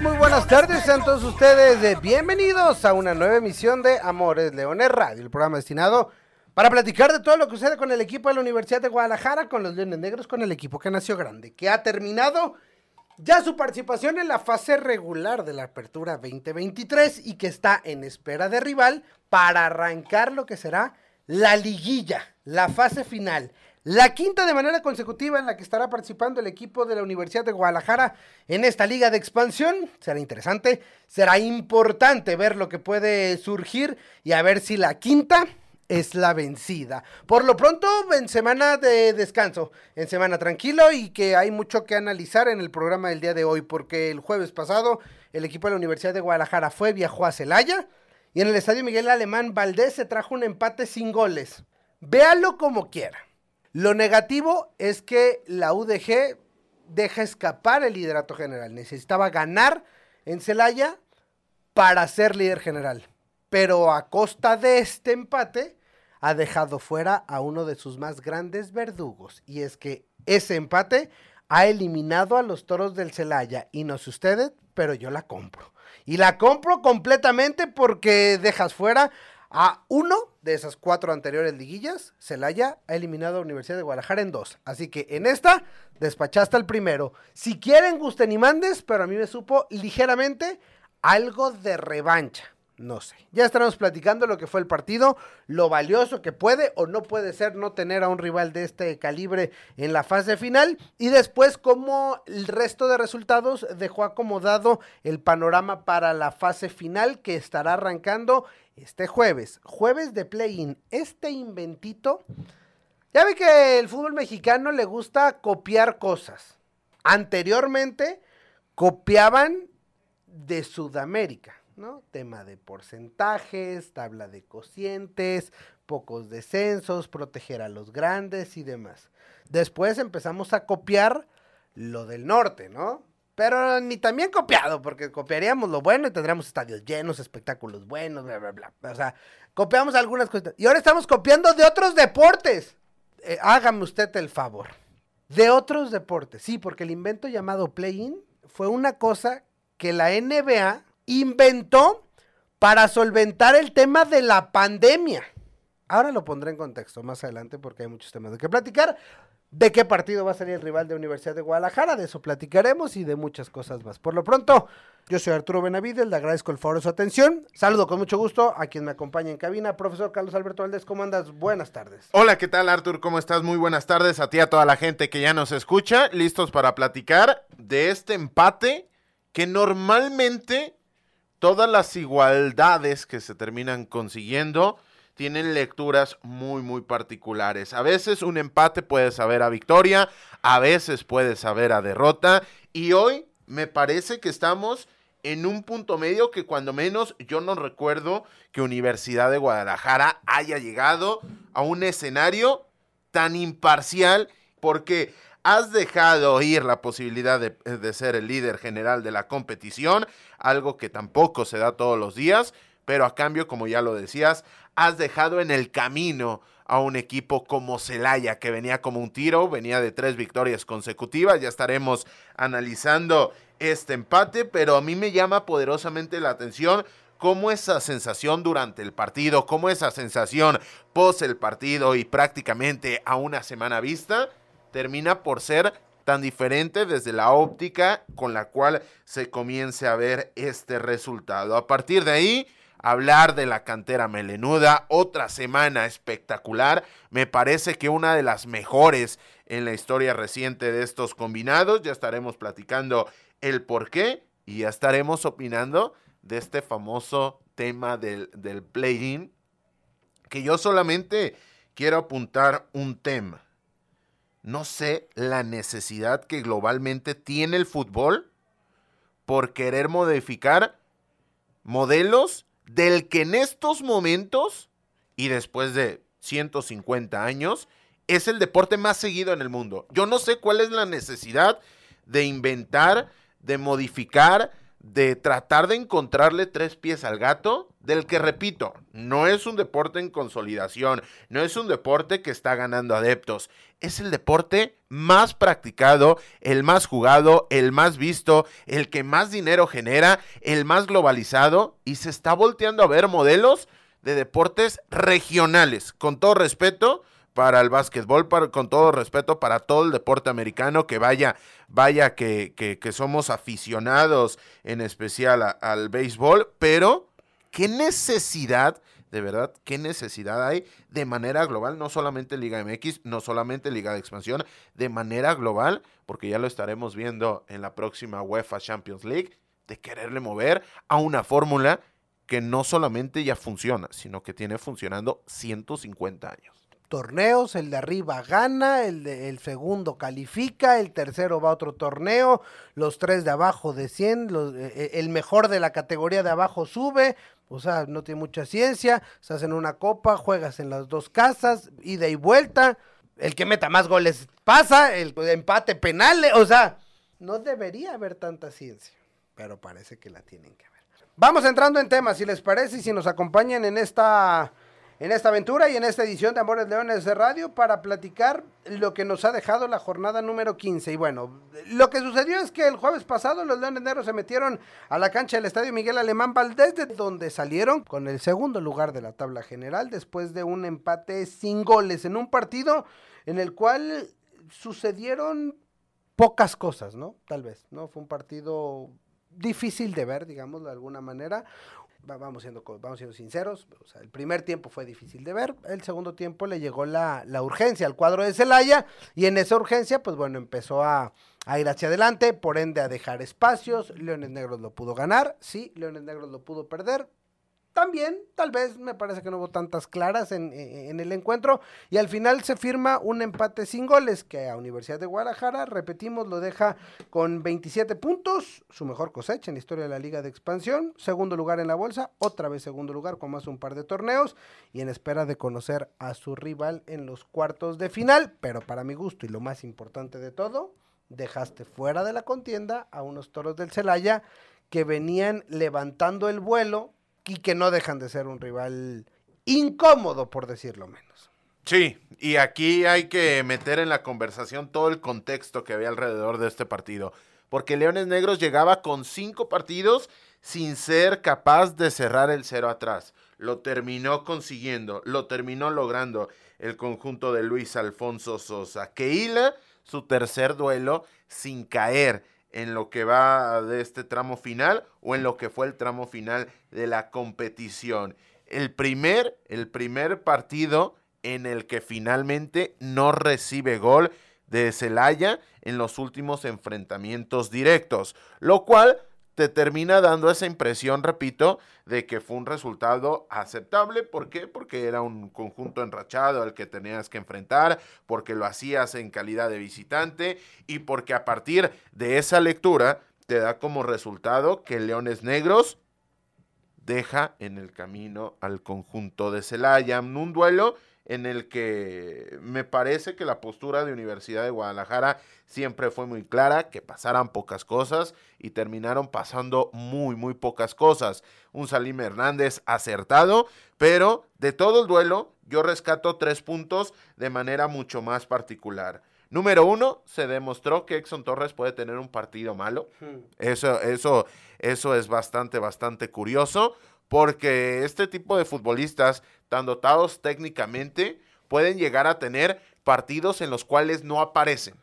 Muy buenas tardes, sean todos ustedes eh, bienvenidos a una nueva emisión de Amores Leones Radio, el programa destinado para platicar de todo lo que sucede con el equipo de la Universidad de Guadalajara, con los Leones Negros, con el equipo que nació grande, que ha terminado ya su participación en la fase regular de la Apertura 2023 y que está en espera de rival para arrancar lo que será la liguilla, la fase final. La quinta de manera consecutiva en la que estará participando el equipo de la Universidad de Guadalajara en esta liga de expansión. Será interesante, será importante ver lo que puede surgir y a ver si la quinta es la vencida. Por lo pronto, en semana de descanso, en semana tranquilo y que hay mucho que analizar en el programa del día de hoy, porque el jueves pasado el equipo de la Universidad de Guadalajara fue, viajó a Celaya y en el estadio Miguel Alemán Valdés se trajo un empate sin goles. Véalo como quiera. Lo negativo es que la UDG deja escapar el liderato general. Necesitaba ganar en Celaya para ser líder general. Pero a costa de este empate ha dejado fuera a uno de sus más grandes verdugos. Y es que ese empate ha eliminado a los toros del Celaya. Y no sé ustedes, pero yo la compro. Y la compro completamente porque dejas fuera a uno de esas cuatro anteriores liguillas, Celaya ha eliminado a Universidad de Guadalajara en dos. Así que en esta despachaste al primero. Si quieren, gusten y mandes, pero a mí me supo ligeramente algo de revancha. No sé. Ya estaremos platicando lo que fue el partido, lo valioso que puede o no puede ser no tener a un rival de este calibre en la fase final y después cómo el resto de resultados dejó acomodado el panorama para la fase final que estará arrancando este jueves. Jueves de play-in. Este inventito. Ya ve que el fútbol mexicano le gusta copiar cosas. Anteriormente copiaban de Sudamérica ¿no? Tema de porcentajes, tabla de cocientes, pocos descensos, proteger a los grandes y demás. Después empezamos a copiar lo del norte, ¿no? Pero ni también copiado, porque copiaríamos lo bueno y tendríamos estadios llenos, espectáculos buenos, bla, bla, bla. O sea, copiamos algunas cosas. Y ahora estamos copiando de otros deportes. Eh, hágame usted el favor. De otros deportes, sí, porque el invento llamado play-in fue una cosa que la NBA inventó para solventar el tema de la pandemia. Ahora lo pondré en contexto más adelante porque hay muchos temas de que platicar. De qué partido va a salir el rival de Universidad de Guadalajara, de eso platicaremos y de muchas cosas más. Por lo pronto, yo soy Arturo Benavides, le agradezco el favor de su atención. Saludo con mucho gusto a quien me acompaña en cabina, profesor Carlos Alberto Valdés. ¿Cómo andas? Buenas tardes. Hola, ¿qué tal, Artur? ¿Cómo estás? Muy buenas tardes a ti, a toda la gente que ya nos escucha. Listos para platicar de este empate que normalmente todas las igualdades que se terminan consiguiendo tienen lecturas muy, muy particulares. A veces un empate puede saber a victoria, a veces puede saber a derrota, y hoy me parece que estamos en un punto medio que cuando menos yo no recuerdo que Universidad de Guadalajara haya llegado a un escenario tan imparcial, porque has dejado ir la posibilidad de, de, ser el líder general de la competición, algo que tampoco se da todos los días, pero a cambio, como ya lo decías, has dejado en el camino a un equipo como Celaya, que venía como un tiro, venía de tres victorias consecutivas, ya estaremos analizando este empate, pero a mí me llama poderosamente la atención cómo esa sensación durante el partido, cómo esa sensación post el partido y prácticamente a una semana vista, termina por ser tan diferente desde la óptica con la cual se comience a ver este resultado. A partir de ahí, hablar de la cantera melenuda, otra semana espectacular, me parece que una de las mejores en la historia reciente de estos combinados, ya estaremos platicando el por qué y ya estaremos opinando de este famoso tema del, del play-in, que yo solamente quiero apuntar un tema no sé la necesidad que globalmente tiene el fútbol por querer modificar modelos del que en estos momentos y después de 150 años es el deporte más seguido en el mundo. Yo no sé cuál es la necesidad de inventar, de modificar, de tratar de encontrarle tres pies al gato, del que repito, no es un deporte en consolidación, no es un deporte que está ganando adeptos, es el deporte más practicado, el más jugado, el más visto, el que más dinero genera, el más globalizado y se está volteando a ver modelos de deportes regionales, con todo respeto para el básquetbol, con todo respeto para todo el deporte americano, que vaya, vaya que, que, somos aficionados en especial al béisbol, pero qué necesidad, de verdad, qué necesidad hay de manera global, no solamente Liga MX, no solamente Liga de Expansión, de manera global, porque ya lo estaremos viendo en la próxima UEFA Champions League, de quererle mover a una fórmula que no solamente ya funciona, sino que tiene funcionando 150 años torneos, el de arriba gana, el, de, el segundo califica, el tercero va a otro torneo, los tres de abajo descienden, eh, eh, el mejor de la categoría de abajo sube, o sea, no tiene mucha ciencia, se hacen una copa, juegas en las dos casas, ida y vuelta, el que meta más goles pasa, el empate penal, o sea, no debería haber tanta ciencia, pero parece que la tienen que ver. Vamos entrando en temas, si les parece, y si nos acompañan en esta en esta aventura y en esta edición de Amores Leones de Radio para platicar lo que nos ha dejado la jornada número 15. Y bueno, lo que sucedió es que el jueves pasado los Leones Negros se metieron a la cancha del Estadio Miguel Alemán Valdés, de donde salieron con el segundo lugar de la tabla general después de un empate sin goles en un partido en el cual sucedieron pocas cosas, ¿no? Tal vez, ¿no? Fue un partido difícil de ver, digamos de alguna manera vamos siendo, vamos siendo sinceros, el primer tiempo fue difícil de ver, el segundo tiempo le llegó la, urgencia al cuadro de Celaya y en esa urgencia, pues bueno, empezó a, a, ir hacia adelante, por ende a dejar espacios, Leones Negros lo pudo ganar, sí, Leones Negros lo pudo perder, también, tal vez, me parece que no hubo tantas claras en, el encuentro. Y al final se firma un empate sin goles que a Universidad de Guadalajara, repetimos, lo deja con 27 puntos, su mejor cosecha en la historia de la Liga de Expansión. Segundo lugar en la bolsa, otra vez segundo lugar con más un par de torneos y en espera de conocer a su rival en los cuartos de final. Pero para mi gusto y lo más importante de todo, dejaste fuera de la contienda a unos toros del Celaya que venían levantando el vuelo y que no dejan de ser un rival incómodo, por decirlo menos. Sí, y aquí hay que meter en la conversación todo el contexto que había alrededor de este partido, porque Leones Negros llegaba con cinco partidos sin ser capaz de cerrar el cero atrás. Lo terminó consiguiendo, lo terminó logrando el conjunto de Luis Alfonso Sosa, que hila su tercer duelo sin caer en lo que va de este tramo final o en lo que fue el tramo final de la competición. El primer, el primer partido en el que finalmente no recibe gol de Celaya en los últimos enfrentamientos directos, lo cual te termina dando esa impresión, repito, de que fue un resultado aceptable. ¿Por qué? Porque era un conjunto enrachado al que tenías que enfrentar, porque lo hacías en calidad de visitante y porque a partir de esa lectura te da como resultado que Leones Negros deja en el camino al conjunto de Celaya. Un duelo en el que me parece que la postura de Universidad de Guadalajara siempre fue muy clara, que pasaran pocas cosas y terminaron pasando muy, muy pocas cosas. Un Salim Hernández acertado, pero de todo el duelo yo rescato tres puntos de manera mucho más particular. Número uno, se demostró que Exxon Torres puede tener un partido malo. Hmm. Eso, eso, eso es bastante, bastante curioso porque este tipo de futbolistas tan dotados técnicamente pueden llegar a tener partidos en los cuales no aparecen,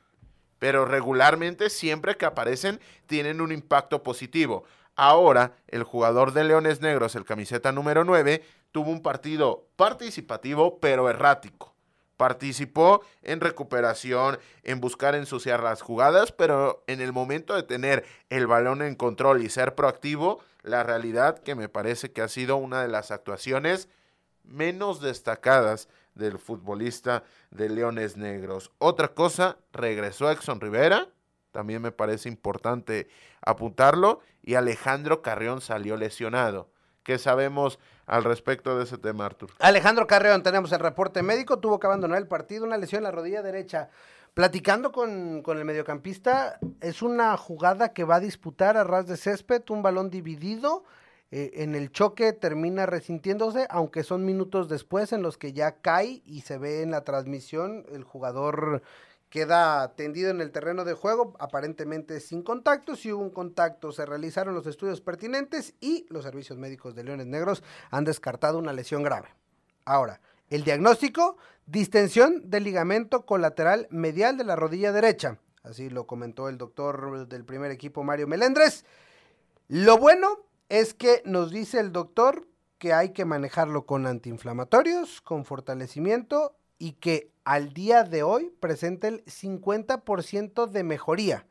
pero regularmente siempre que aparecen tienen un impacto positivo. Ahora, el jugador de Leones Negros, el camiseta número 9, tuvo un partido participativo pero errático. Participó en recuperación, en buscar ensuciar las jugadas, pero en el momento de tener el balón en control y ser proactivo, la realidad que me parece que ha sido una de las actuaciones menos destacadas del futbolista de Leones Negros. Otra cosa, regresó Exxon Rivera, también me parece importante apuntarlo, y Alejandro Carrión salió lesionado. que sabemos al respecto de ese tema, Artur. Alejandro Carreón, tenemos el reporte médico, tuvo que abandonar el partido, una lesión en la rodilla derecha. Platicando con, con el mediocampista, es una jugada que va a disputar a ras de césped, un balón dividido eh, en el choque termina resintiéndose, aunque son minutos después en los que ya cae y se ve en la transmisión el jugador queda tendido en el terreno de juego, aparentemente sin contacto. Si hubo un contacto, se realizaron los estudios pertinentes y los servicios médicos de Leones Negros han descartado una lesión grave. Ahora, el diagnóstico, distensión del ligamento colateral medial de la rodilla derecha. Así lo comentó el doctor del primer equipo, Mario Melendres. Lo bueno es que nos dice el doctor que hay que manejarlo con antiinflamatorios, con fortalecimiento y que al día de hoy presenta el 50% de mejoría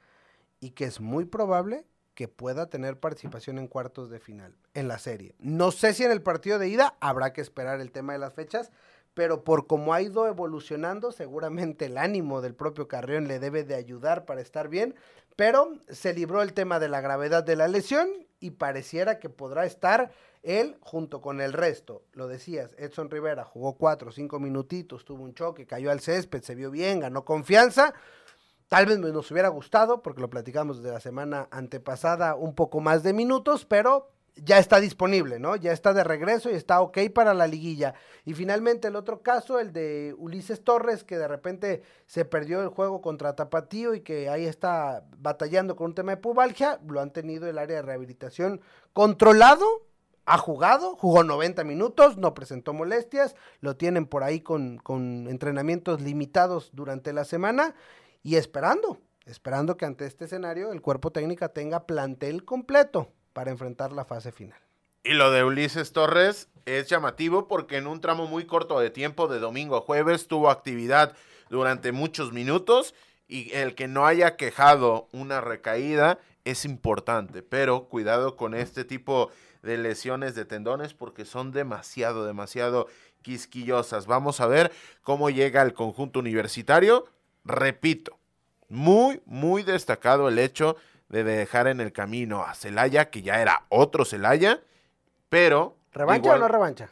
y que es muy probable que pueda tener participación en cuartos de final en la serie. No sé si en el partido de ida habrá que esperar el tema de las fechas, pero por cómo ha ido evolucionando, seguramente el ánimo del propio Carrión le debe de ayudar para estar bien, pero se libró el tema de la gravedad de la lesión y pareciera que podrá estar él junto con el resto. Lo decías, Edson Rivera jugó cuatro cinco minutitos, tuvo un choque, cayó al césped, se vio bien, ganó confianza. Tal vez nos hubiera gustado, porque lo platicamos de la semana antepasada, un poco más de minutos, pero ya está disponible, ¿no? Ya está de regreso y está ok para la liguilla. Y finalmente el otro caso, el de Ulises Torres, que de repente se perdió el juego contra Tapatío y que ahí está batallando con un tema de pubalgia, lo han tenido el área de rehabilitación controlado, ha jugado, jugó 90 minutos, no presentó molestias, lo tienen por ahí con, con entrenamientos limitados durante la semana y esperando, esperando que ante este escenario el cuerpo técnico tenga plantel completo para enfrentar la fase final. Y lo de Ulises Torres es llamativo porque en un tramo muy corto de tiempo, de domingo a jueves, tuvo actividad durante muchos minutos y el que no haya quejado una recaída es importante, pero cuidado con este tipo de lesiones de tendones porque son demasiado, demasiado quisquillosas. Vamos a ver cómo llega el conjunto universitario. Repito, muy, muy destacado el hecho de dejar en el camino a Celaya, que ya era otro Celaya, pero... ¿Revancha o no revancha?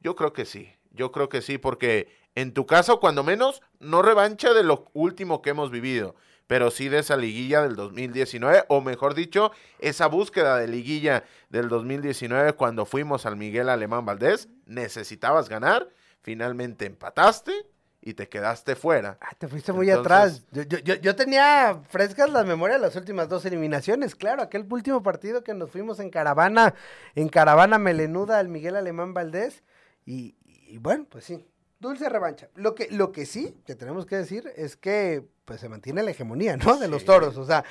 Yo creo que sí, yo creo que sí, porque en tu caso, cuando menos, no revancha de lo último que hemos vivido, pero sí de esa liguilla del 2019, o mejor dicho, esa búsqueda de liguilla del 2019 cuando fuimos al Miguel Alemán Valdés, necesitabas ganar, finalmente empataste, y te quedaste fuera. Ah, te fuiste muy atrás. Yo, yo, yo, tenía frescas las memorias de las últimas dos eliminaciones. Claro, aquel último partido que nos fuimos en caravana, en caravana melenuda al Miguel Alemán Valdés. Y, y, bueno, pues sí, dulce revancha. Lo que, lo que sí que tenemos que decir es que pues se mantiene la hegemonía, ¿no? De los toros. O sea,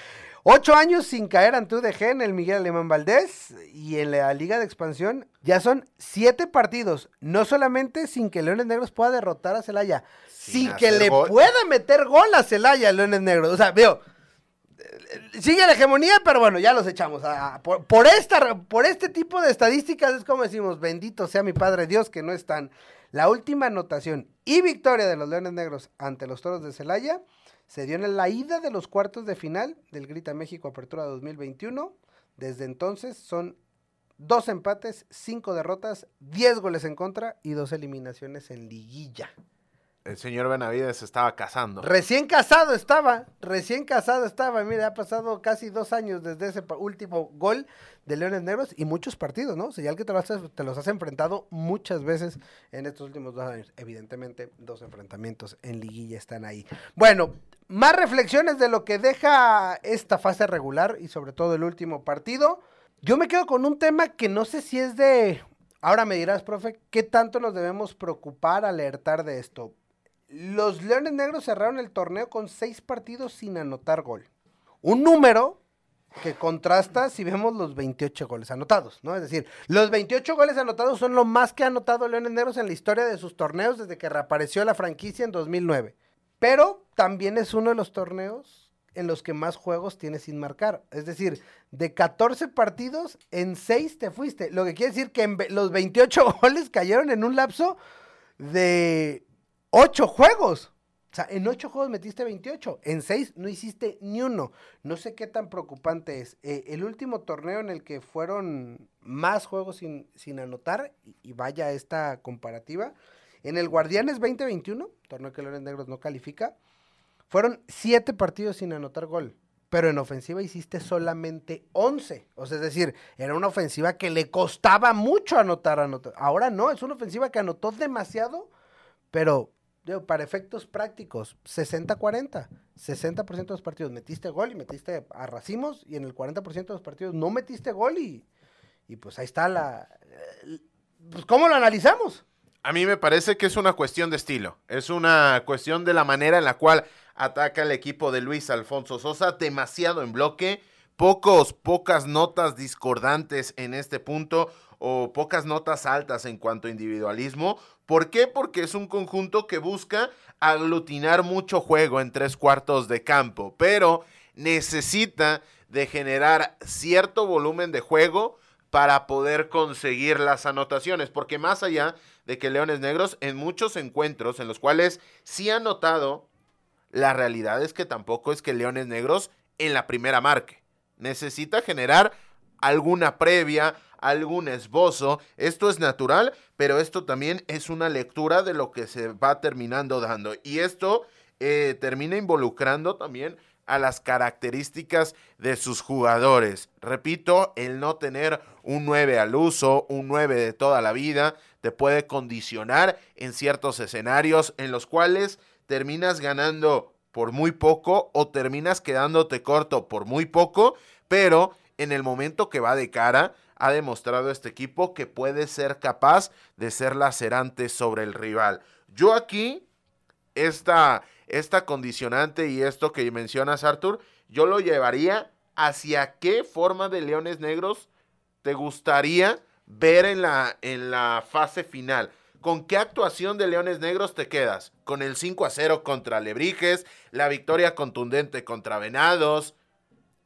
Ocho años sin caer ante UDG en el Miguel Alemán Valdés y en la Liga de Expansión ya son siete partidos. No solamente sin que Leones Negros pueda derrotar a Celaya, sin, que le pueda meter gol a Celaya Leones Negros. O sea, veo, sigue la hegemonía, pero bueno, ya los echamos. por, esta, por este tipo de estadísticas es como decimos, bendito sea mi Padre Dios que no están. La última anotación y victoria de los Leones Negros ante los Toros de Celaya se dio en la ida de los cuartos de final del Grita México Apertura 2021. Desde entonces son dos empates, cinco derrotas, diez goles en contra y dos eliminaciones en liguilla el señor Benavides estaba casando. Recién casado estaba, recién casado estaba. Mira, ha pasado casi dos años desde ese último gol de Leones Negros y muchos partidos, ¿no? Señal que te los has enfrentado muchas veces en estos últimos dos años. Evidentemente, dos enfrentamientos en liguilla están ahí. Bueno, más reflexiones de lo que deja esta fase regular y sobre todo el último partido. Yo me quedo con un tema que no sé si es de... Ahora me dirás, profe, ¿qué tanto nos debemos preocupar, alertar de esto? Los Leones Negros cerraron el torneo con seis partidos sin anotar gol. Un número que contrasta si vemos los 28 goles anotados, ¿no? Es decir, los 28 goles anotados son lo más que ha anotado Leones Negros en la historia de sus torneos desde que reapareció la franquicia en 2009. Pero también es uno de los torneos en los que más juegos tiene sin marcar. Es decir, de 14 partidos, en 6 te fuiste. Lo que quiere decir que los 28 goles cayeron en un lapso de ocho juegos. O sea, en ocho juegos metiste 28, en seis no hiciste ni uno. No sé qué tan preocupante es. Eh, el último torneo en el que fueron más juegos sin, sin anotar, y, y vaya esta comparativa, en el Guardianes 2021, torneo que Leones Negros no califica, fueron siete partidos sin anotar gol. Pero en ofensiva hiciste solamente 11. O sea, es decir, era una ofensiva que le costaba mucho anotar, anotar. Ahora no, es una ofensiva que anotó demasiado, pero digo, para efectos prácticos, 60-40. 60% de los partidos metiste gol y metiste a racimos, y en el 40% de los partidos no metiste gol y, y pues ahí está la... eh, Pues, ¿Cómo lo analizamos? A mí me parece que es una cuestión de estilo. Es una cuestión de la manera en la cual ataca el equipo de Luis Alfonso Sosa. Demasiado en bloque. Pocos, pocas notas discordantes en este punto o pocas notas altas en cuanto a individualismo. ¿Por qué? Porque es un conjunto que busca aglutinar mucho juego en tres cuartos de campo, pero necesita de generar cierto volumen de juego para poder conseguir las anotaciones, porque más allá de que Leones Negros en muchos encuentros en los cuales sí ha notado, la realidad es que tampoco es que Leones Negros en la primera marque. Necesita generar alguna previa, algún esbozo. Esto es natural, pero esto también es una lectura de lo que se va terminando dando. Y esto eh, termina involucrando también a las características de sus jugadores. Repito, el no tener un 9 al uso, un 9 de toda la vida, te puede condicionar en ciertos escenarios en los cuales terminas ganando por muy poco o terminas quedándote corto por muy poco, pero en el momento que va de cara, ha demostrado este equipo que puede ser capaz de ser lacerante sobre el rival. Yo aquí, esta, esta condicionante y esto que mencionas, Arthur, yo lo llevaría hacia qué forma de Leones Negros te gustaría ver en la, en la fase final. ¿Con qué actuación de Leones Negros te quedas? ¿Con el 5 a 0 contra Lebrijes? ¿La victoria contundente contra Venados?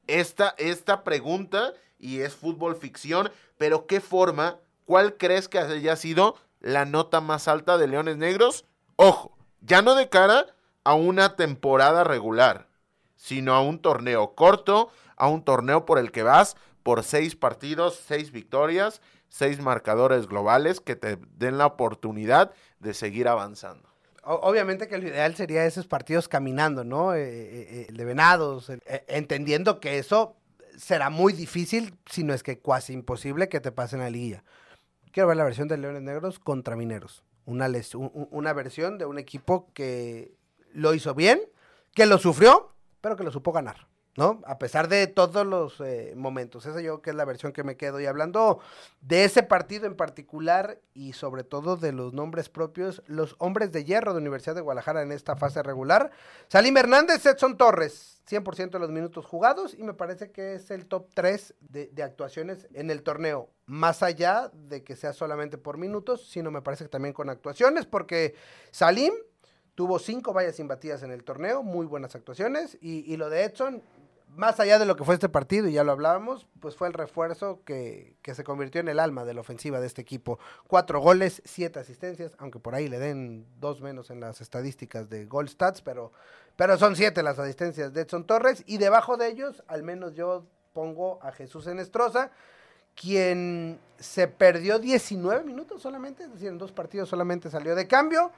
Esta, esta pregunta, y es fútbol ficción, pero ¿qué forma? ¿Cuál crees que haya sido la nota más alta de Leones Negros? Ojo, ya no de cara a una temporada regular, sino a un torneo corto, a un torneo por el que vas por seis partidos, seis victorias, seis marcadores globales que te den la oportunidad de seguir avanzando. Obviamente que lo ideal sería esos partidos caminando, ¿no? Eh, eh, eh, el de Venados, eh, entendiendo que eso será muy difícil, si no es que casi imposible que te pasen a liguilla. Quiero ver la versión de Leones Negros contra Mineros. Una, una versión de un equipo que lo hizo bien, que lo sufrió, pero que lo supo ganar, ¿no? A pesar de todos los eh, momentos. Esa yo que es la versión que me quedo. Y hablando de ese partido en particular y sobre todo de los nombres propios, los hombres de hierro de Universidad de Guadalajara en esta fase regular. Salim Hernández, Edson Torres, 100% de los minutos jugados y me parece que es el top 3 de, actuaciones en el torneo. Más allá de que sea solamente por minutos, sino me parece que también con actuaciones, porque Salim tuvo cinco vallas imbatidas en el torneo, muy buenas actuaciones, y lo de Edson, más allá de lo que fue este partido, y ya lo hablábamos, pues fue el refuerzo que, que se convirtió en el alma de la ofensiva de este equipo. Cuatro goles, siete asistencias, aunque por ahí le den dos menos en las estadísticas de Gold Stats, pero, pero son siete las asistencias de Edson Torres, y debajo de ellos, al menos yo pongo a Jesús Enestrosa, quien se perdió 19 minutos solamente, es decir, en dos partidos solamente salió de cambio,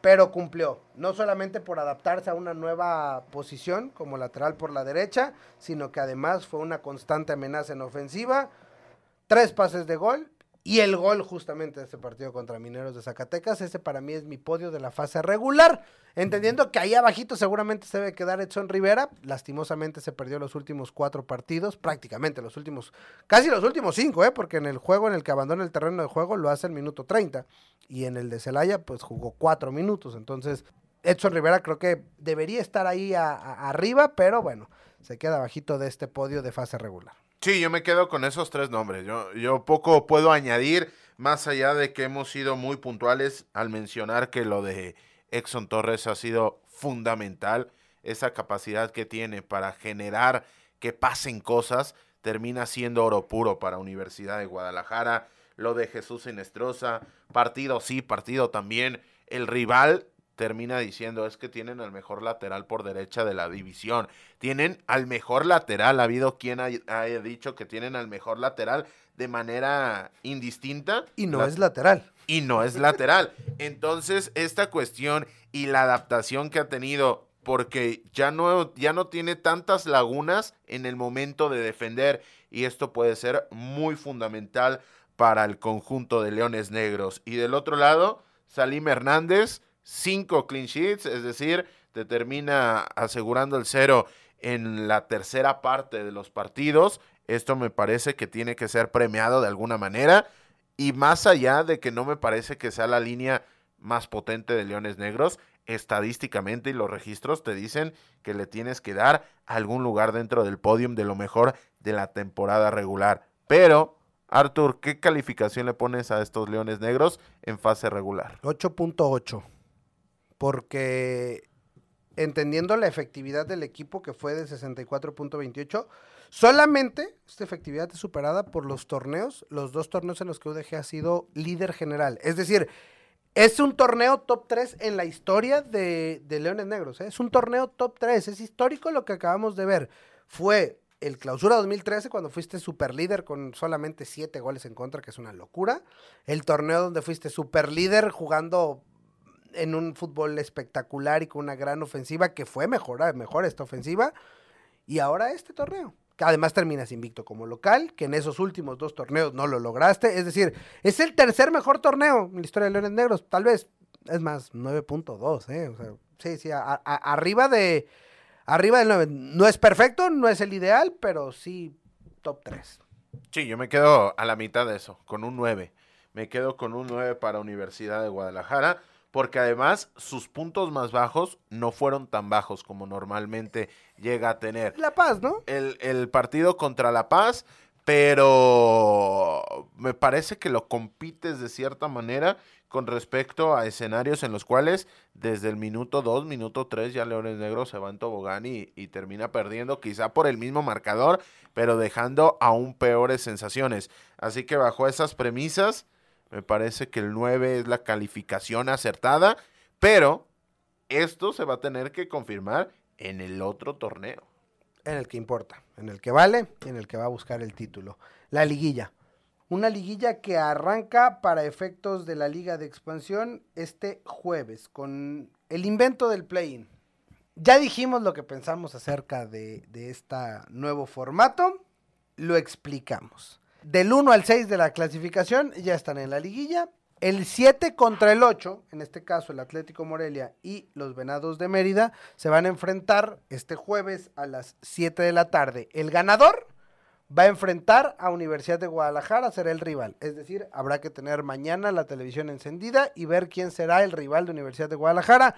pero cumplió. No solamente por adaptarse a una nueva posición como lateral por la derecha, sino que además fue una constante amenaza en ofensiva, tres pases de gol y el gol justamente de este partido contra Mineros de Zacatecas. Ese para mí es mi podio de la fase regular, entendiendo que ahí abajito seguramente se debe quedar Edson Rivera. Lastimosamente se perdió los últimos cuatro partidos, prácticamente los últimos, casi los últimos cinco, ¿eh? porque en el juego en el que abandona el terreno de juego lo hace el minuto 30 y en el de Celaya pues jugó cuatro minutos. Entonces Edson Rivera creo que debería estar ahí arriba, pero bueno, se queda bajito de este podio de fase regular. Sí, yo me quedo con esos tres nombres. Yo, yo poco puedo añadir, más allá de que hemos sido muy puntuales al mencionar que lo de Exxon Torres ha sido fundamental. Esa capacidad que tiene para generar que pasen cosas termina siendo oro puro para Universidad de Guadalajara. Lo de Jesús Enestrosa, partido sí, partido también. El rival termina diciendo es que tienen al mejor lateral por derecha de la división. Tienen al mejor lateral. Ha habido quien haya dicho que tienen al mejor lateral de manera indistinta. Y no es lateral. Y no es lateral. Entonces, esta cuestión y la adaptación que ha tenido, porque ya no, ya no tiene tantas lagunas en el momento de defender. Y esto puede ser muy fundamental para el conjunto de Leones Negros. Y del otro lado, Salim Hernández, cinco clean sheets, es decir, te termina asegurando el cero en la tercera parte de los partidos. Esto me parece que tiene que ser premiado de alguna manera. Y más allá de que no me parece que sea la línea más potente de Leones Negros, estadísticamente y los registros te dicen que le tienes que dar algún lugar dentro del podium de lo mejor de la temporada regular. Pero Arthur, ¿qué calificación le pones a estos Leones Negros en fase regular? 8.8. Porque entendiendo la efectividad del equipo que fue de 64.28, solamente esta efectividad es superada por los torneos, los dos torneos en los que UDG ha sido líder general. Es decir, es un torneo top 3 en la historia de, Leones Negros. ¿eh? Es un torneo top 3, es histórico lo que acabamos de ver. Fue el clausura 2013 cuando fuiste super líder con solamente 7 goles en contra, que es una locura. El torneo donde fuiste super líder jugando en un fútbol espectacular y con una gran ofensiva, que fue mejor, mejor esta ofensiva. Y ahora este torneo, que además terminas invicto como local, que en esos últimos dos torneos no lo lograste. Es decir, es el tercer mejor torneo en la historia de Leones Negros. Tal vez, es más, 9.2, ¿eh? O sea, sí, sí, arriba de Arriba del 9. No es perfecto, no es el ideal, pero sí top 3. Sí, yo me quedo a la mitad de eso, con un 9. Me quedo con un 9 para Universidad de Guadalajara, porque además sus puntos más bajos no fueron tan bajos como normalmente llega a tener. La Paz, ¿no? El, el partido contra La Paz, pero me parece que lo compites de cierta manera con respecto a escenarios en los cuales desde el minuto 2, minuto 3 ya Leones Negros se va en tobogán y, termina perdiendo quizá por el mismo marcador, pero dejando aún peores sensaciones. Así que bajo esas premisas, me parece que el 9 es la calificación acertada, pero esto se va a tener que confirmar en el otro torneo. En el que importa, en el que vale y en el que va a buscar el título. La liguilla. Una liguilla que arranca para efectos de la liga de expansión este jueves con el invento del play-in. Ya dijimos lo que pensamos acerca de, de este nuevo formato, lo explicamos. Del 1 al 6 de la clasificación ya están en la liguilla. El 7 contra el 8, en este caso el Atlético Morelia y los Venados de Mérida, se van a enfrentar este jueves a las 7 de la tarde. El ganador va a enfrentar a Universidad de Guadalajara, será el rival. Es decir, habrá que tener mañana la televisión encendida y ver quién será el rival de Universidad de Guadalajara.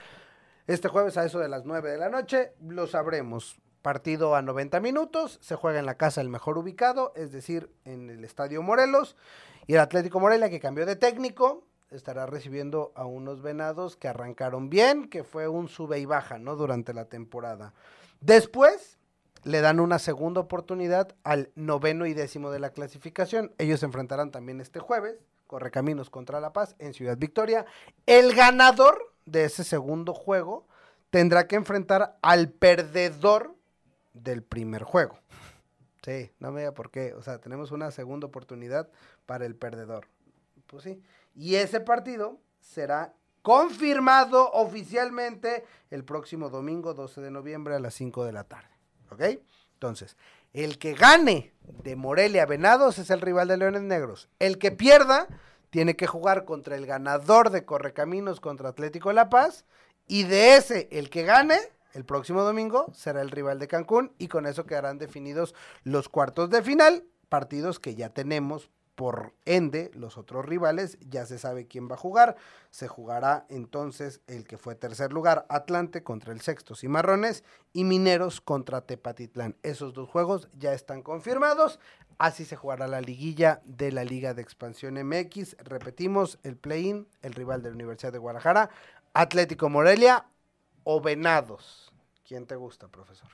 Este jueves a eso de las 9 de la noche lo sabremos. Partido a 90 minutos, se juega en la casa el mejor ubicado, es decir, en el Estadio Morelos. Y el Atlético Morelia, que cambió de técnico, estará recibiendo a unos venados que arrancaron bien, que fue un sube y baja, ¿no? Durante la temporada. Después, le dan una segunda oportunidad al noveno y décimo de la clasificación. Ellos se enfrentarán también este jueves, Correcaminos contra La Paz en Ciudad Victoria. El ganador de ese segundo juego tendrá que enfrentar al perdedor del primer juego. Sí, no me diga por qué. O sea, tenemos una segunda oportunidad para el perdedor. Pues sí. Y ese partido será confirmado oficialmente el próximo domingo 12 de noviembre a las 5 de la tarde. ¿Ok? Entonces, el que gane de Morelia Venados es el rival de Leones Negros. El que pierda tiene que jugar contra el ganador de Correcaminos contra Atlético La Paz. Y de ese, el que gane, el próximo domingo, será el rival de Cancún. Y con eso quedarán definidos los cuartos de final, partidos que ya tenemos por ende, los otros rivales, ya se sabe quién va a jugar. Se jugará entonces el que fue tercer lugar, Atlante contra el sexto Cimarrones y Mineros contra Tepatitlán. Esos dos juegos ya están confirmados. Así se jugará la liguilla de la Liga de Expansión MX. Repetimos, el play-in, el rival de la Universidad de Guadalajara, Atlético Morelia o Venados. ¿Quién te gusta, profesor?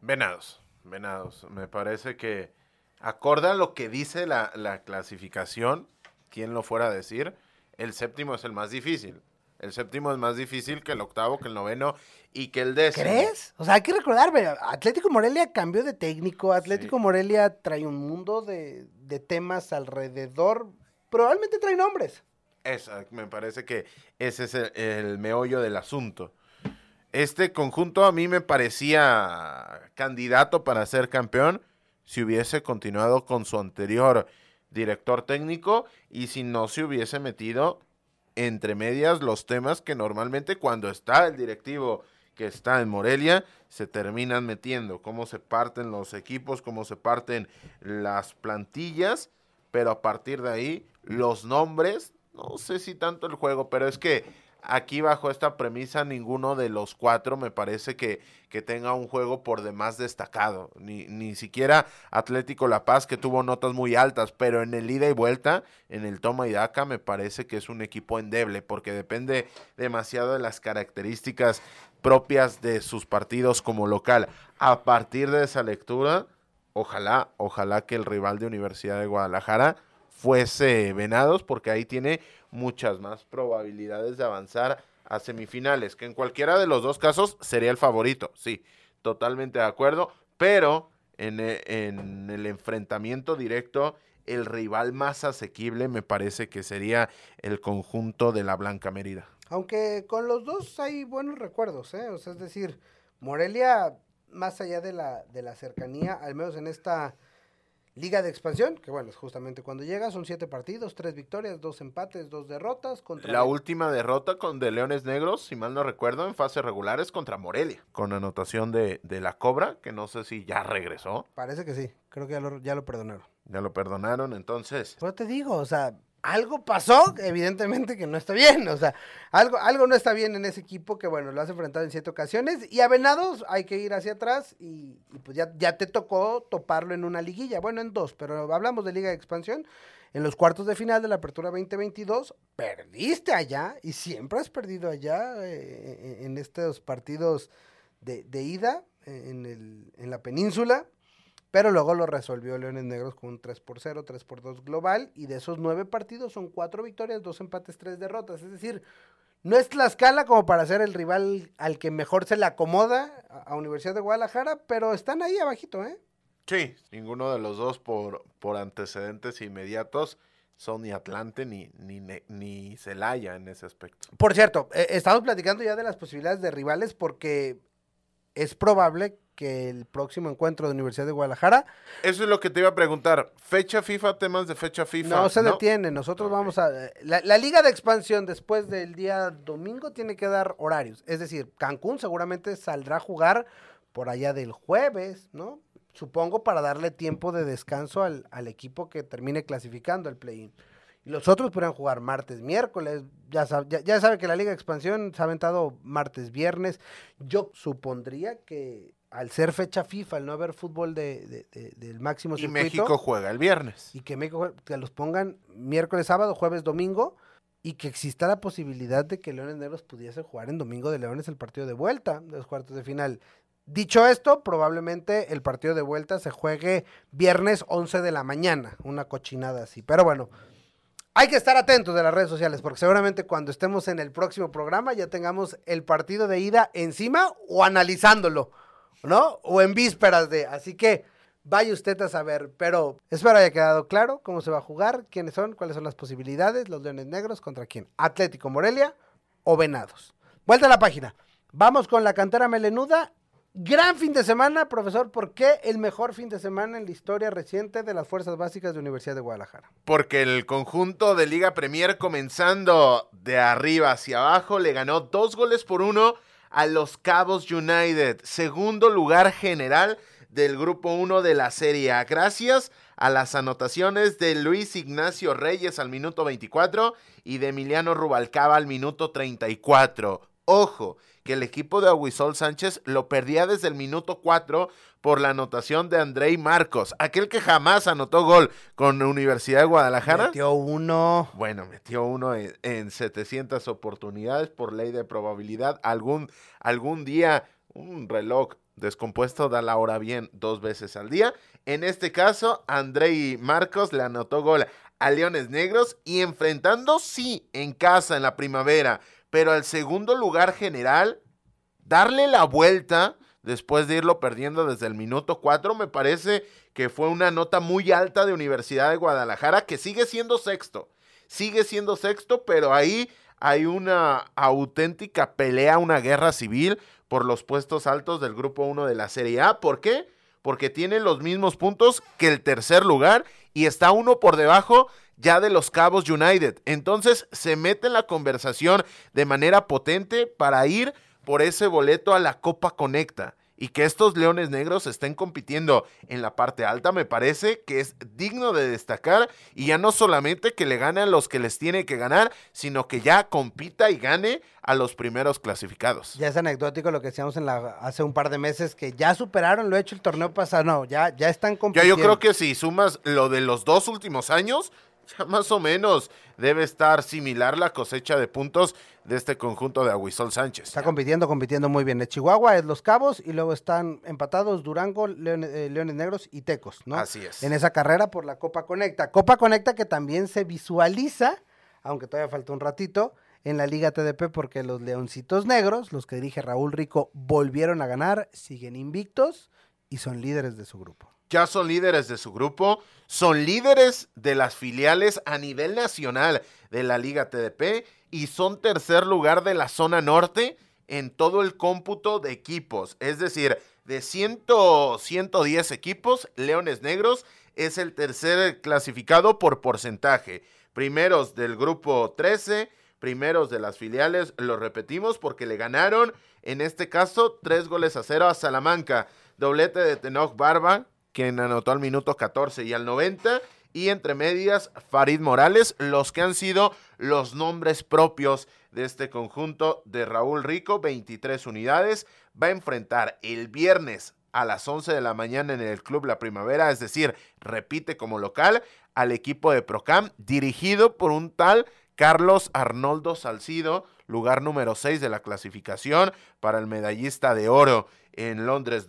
Venados, Venados. Me parece que acorde a lo que dice la, clasificación, quien lo fuera a decir, el séptimo es el más difícil. El séptimo es más difícil que el octavo, que el noveno y que el décimo. ¿Crees? O sea, hay que recordar, Atlético Morelia cambió de técnico, Atlético Morelia trae un mundo de, de temas alrededor, probablemente trae nombres. Esa, me parece que ese es el, el meollo del asunto. Este conjunto a mí me parecía candidato para ser campeón si hubiese continuado con su anterior director técnico y si no se hubiese metido entre medias los temas que normalmente cuando está el directivo que está en Morelia se terminan metiendo, cómo se parten los equipos, cómo se parten las plantillas, pero a partir de ahí los nombres, no sé si tanto el juego, pero es que aquí bajo esta premisa ninguno de los cuatro me parece que, que tenga un juego por demás destacado. Ni, ni siquiera Atlético La Paz que tuvo notas muy altas, pero en el ida y vuelta, en el toma y daca, me parece que es un equipo endeble porque depende demasiado de las características propias de sus partidos como local. A partir de esa lectura, ojalá, ojalá que el rival de Universidad de Guadalajara fuese Venados, porque ahí tiene muchas más probabilidades de avanzar a semifinales, que en cualquiera de los dos casos sería el favorito, sí, totalmente de acuerdo, pero en e- en el enfrentamiento directo, el rival más asequible me parece que sería el conjunto de la Blanca Mérida. Aunque con los dos hay buenos recuerdos, ¿eh? O sea, es decir, Morelia, más allá de la, de la cercanía, al menos en esta liga de expansión, que bueno, es justamente cuando llega, son siete partidos, tres victorias, dos empates, dos derrotas contra... La última derrota con de Leones Negros, si mal no recuerdo, en fase regular es contra Morelia, con anotación de, de la Cobra, que no sé si ya regresó, Parece que sí, creo que ya lo, ya lo perdonaron. ya lo perdonaron, entonces. Pero te digo, o sea, algo pasó, evidentemente que no está bien, o sea, algo, algo no está bien en ese equipo que, bueno, lo has enfrentado en siete ocasiones y a Venados hay que ir hacia atrás y, pues ya, ya te tocó toparlo en una liguilla, bueno, en dos, pero hablamos de Liga de Expansión. En los cuartos de final de la Apertura 2022, perdiste allá y siempre has perdido allá eh, en estos partidos de, de ida en, el, en la península. Pero luego lo resolvió Leones Negros con un 3 por 0, 3 por 2 global. Y de esos nueve partidos son cuatro victorias, dos empates, tres derrotas. Es decir, no es Tlaxcala como para ser el rival al que mejor se le acomoda a, Universidad de Guadalajara, pero están ahí abajito, ¿eh? sí, ninguno de los dos por, por antecedentes inmediatos son ni Atlante ni, ni, ni Celaya en ese aspecto. Por cierto, eh, estamos platicando ya de las posibilidades de rivales porque es probable que el próximo encuentro de Universidad de Guadalajara Eso es lo que te iba a preguntar. Fecha FIFA, temas de fecha FIFA. no se detiene. Nosotros vamos a... La, la liga de expansión después del día domingo tiene que dar horarios. Es decir, Cancún seguramente saldrá a jugar por allá del jueves, ¿no? Supongo para darle tiempo de descanso al, al equipo que termine clasificando el play-in. Y los otros podrán jugar martes, miércoles. Ya, sab- ya, ya sabe que la Liga de Expansión se ha aventado martes, viernes. Yo supondría que al ser fecha FIFA, al no haber fútbol de, de- de- del máximo Y circuito, México juega el viernes. y que México que los pongan miércoles, sábado, jueves, domingo y que exista la posibilidad de que Leones Negros pudiese jugar en Domingo de Leones el partido de vuelta de los cuartos de final. Dicho esto, probablemente el partido de vuelta se juegue viernes 11 de la mañana, una cochinada así. Pero bueno, hay que estar atentos de las redes sociales porque seguramente cuando estemos en el próximo programa ya tengamos el partido de ida encima o analizándolo, ¿no? O en vísperas de. Así que vaya usted a saber. Pero espero haya quedado claro cómo se va a jugar, quiénes son, cuáles son las posibilidades, los Leones Negros contra quién. Atlético Morelia o Venados. Vuelta a la página. Vamos con la cantera melenuda. Gran fin de semana, profesor. ¿Por qué el mejor fin de semana en la historia reciente de las Fuerzas Básicas de Universidad de Guadalajara? Porque el conjunto de Liga Premier comenzando de arriba hacia abajo le ganó dos goles por uno a los Cabos United, segundo lugar general del grupo 1 de la Serie A. Gracias a las anotaciones de Luis Ignacio Reyes al minuto 24 y de Emiliano Rubalcaba al minuto 34. Ojo, que el equipo de Aguisol Sánchez lo perdía desde el minuto 4 por la anotación de Andrei Marcos, aquel que jamás anotó gol con Universidad de Guadalajara. Metió uno. Bueno, metió uno en, en 700 oportunidades por ley de probabilidad. Algún, algún día un reloj descompuesto da la hora bien dos veces al día. En este caso, Andrei Marcos le anotó gol a Leones Negros y enfrentando, sí, en casa en la primavera, pero al segundo lugar general, darle la vuelta después de irlo perdiendo desde el minuto 4, me parece que fue una nota muy alta de Universidad de Guadalajara, que sigue siendo sexto, sigue siendo sexto, pero ahí hay una auténtica pelea, una guerra civil por los puestos altos del grupo 1 de la Serie A. ¿Por qué? Porque tiene los mismos puntos que el tercer lugar y está uno por debajo ya de los Cabos United. Entonces se mete en la conversación de manera potente para ir por ese boleto a la Copa Conecta y que estos Leones Negros estén compitiendo en la parte alta, me parece que es digno de destacar y ya no solamente que le gane a los que les tiene que ganar, sino que ya compita y gane a los primeros clasificados. Ya es anecdótico lo que decíamos en la, hace un par de meses, que ya superaron lo hecho el torneo pasado, no, ya, ya están compitiendo. Ya yo creo que si sumas lo de los dos últimos años, ya más o menos debe estar similar la cosecha de puntos de este conjunto de Aguisol Sánchez. Está compitiendo, compitiendo muy bien. De Chihuahua es Los Cabos y luego están empatados Durango, eh, Leones, Negros y Tecos, ¿no? Así es. En esa carrera por la Copa Conecta. Copa Conecta que también se visualiza, aunque todavía falta un ratito, en la Liga TDP porque los Leoncitos Negros, los que dirige Raúl Rico, volvieron a ganar, siguen invictos y son líderes de su grupo ya son líderes de su grupo, son líderes de las filiales a nivel nacional de la Liga TDP y son tercer lugar de la zona norte en todo el cómputo de equipos. Es decir, de 100, 110 equipos, Leones Negros es el tercer clasificado por porcentaje. Primeros del grupo 13, primeros de las filiales, lo repetimos porque le ganaron, en este caso, tres goles a cero a Salamanca. Doblete de Tenoch Barba, quien anotó al minuto 14 y al 90. Y entre medias, Farid Morales, los que han sido los nombres propios de este conjunto de Raúl Rico, 23 unidades. Va a enfrentar el viernes a las 11 de la mañana en el Club La Primavera, es decir, repite como local al equipo de Procam, dirigido por un tal Carlos Arnoldo Salcido, lugar número 6 de la clasificación para el medallista de oro en Londres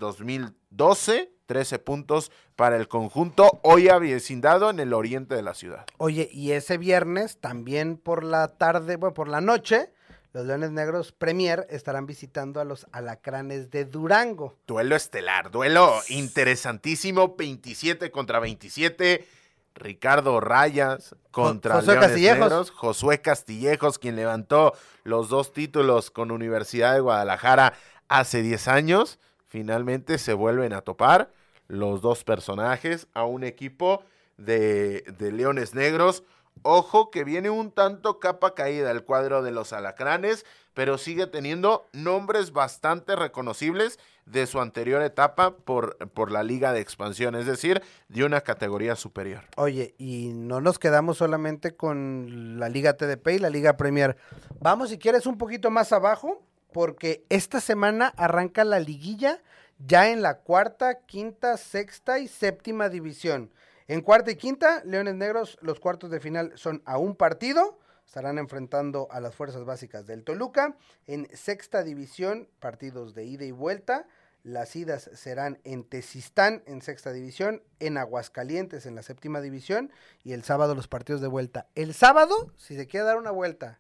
2012 13 puntos para el conjunto hoy avecindado en el oriente de la ciudad. Oye, y ese viernes también por la tarde, bueno, por la noche, los Leones Negros Premier estarán visitando a los Alacranes de Durango. Duelo estelar, duelo interesantísimo, 27 contra 27. Ricardo Rayas contra Josué Leones Castillejos. Negros, Josué Castillejos, quien levantó los dos títulos con Universidad de Guadalajara hace 10 años finalmente se vuelven a topar los dos personajes a un equipo de, Leones Negros. Ojo que viene un tanto capa caída el cuadro de los alacranes, pero sigue teniendo nombres bastante reconocibles de su anterior etapa por, por la liga de expansión, es decir, de una categoría superior. Oye, y no nos quedamos solamente con la liga TDP y la liga Premier. Vamos, si quieres, un poquito más abajo porque esta semana arranca la liguilla ya en la cuarta, quinta, sexta y séptima división. En cuarta y quinta, Leones Negros, los cuartos de final son a un partido. Estarán enfrentando a las fuerzas básicas del Toluca. En sexta división, partidos de ida y vuelta. Las idas serán en Tezistán en sexta división, en Aguascalientes en la séptima división y el sábado los partidos de vuelta. El sábado, si se quiere dar una vuelta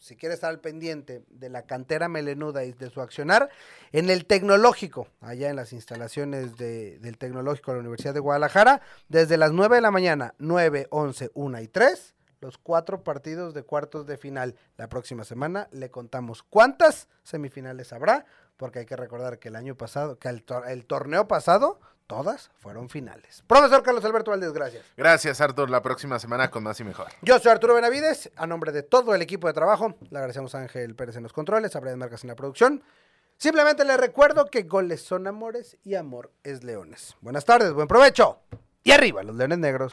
si quiere estar al pendiente de la cantera melenuda y de su accionar, en el tecnológico, allá en las instalaciones del tecnológico de la Universidad de Guadalajara, desde las 9 de la mañana, 9, 11, 1 y 3, los cuatro partidos de cuartos de final. La próxima semana le contamos cuántas semifinales habrá, porque hay que recordar que el año pasado, que el torneo pasado todas fueron finales. Profesor Carlos Alberto Valdés, gracias. Gracias, Artur. La próxima semana con más y mejor. Yo soy Arturo Benavides. A nombre de todo el equipo de trabajo, le agradecemos a Ángel Pérez en los controles, a Brian Marcas en la producción. Simplemente le recuerdo que goles son amores y amor es leones. Buenas tardes, buen provecho. Y arriba los leones negros.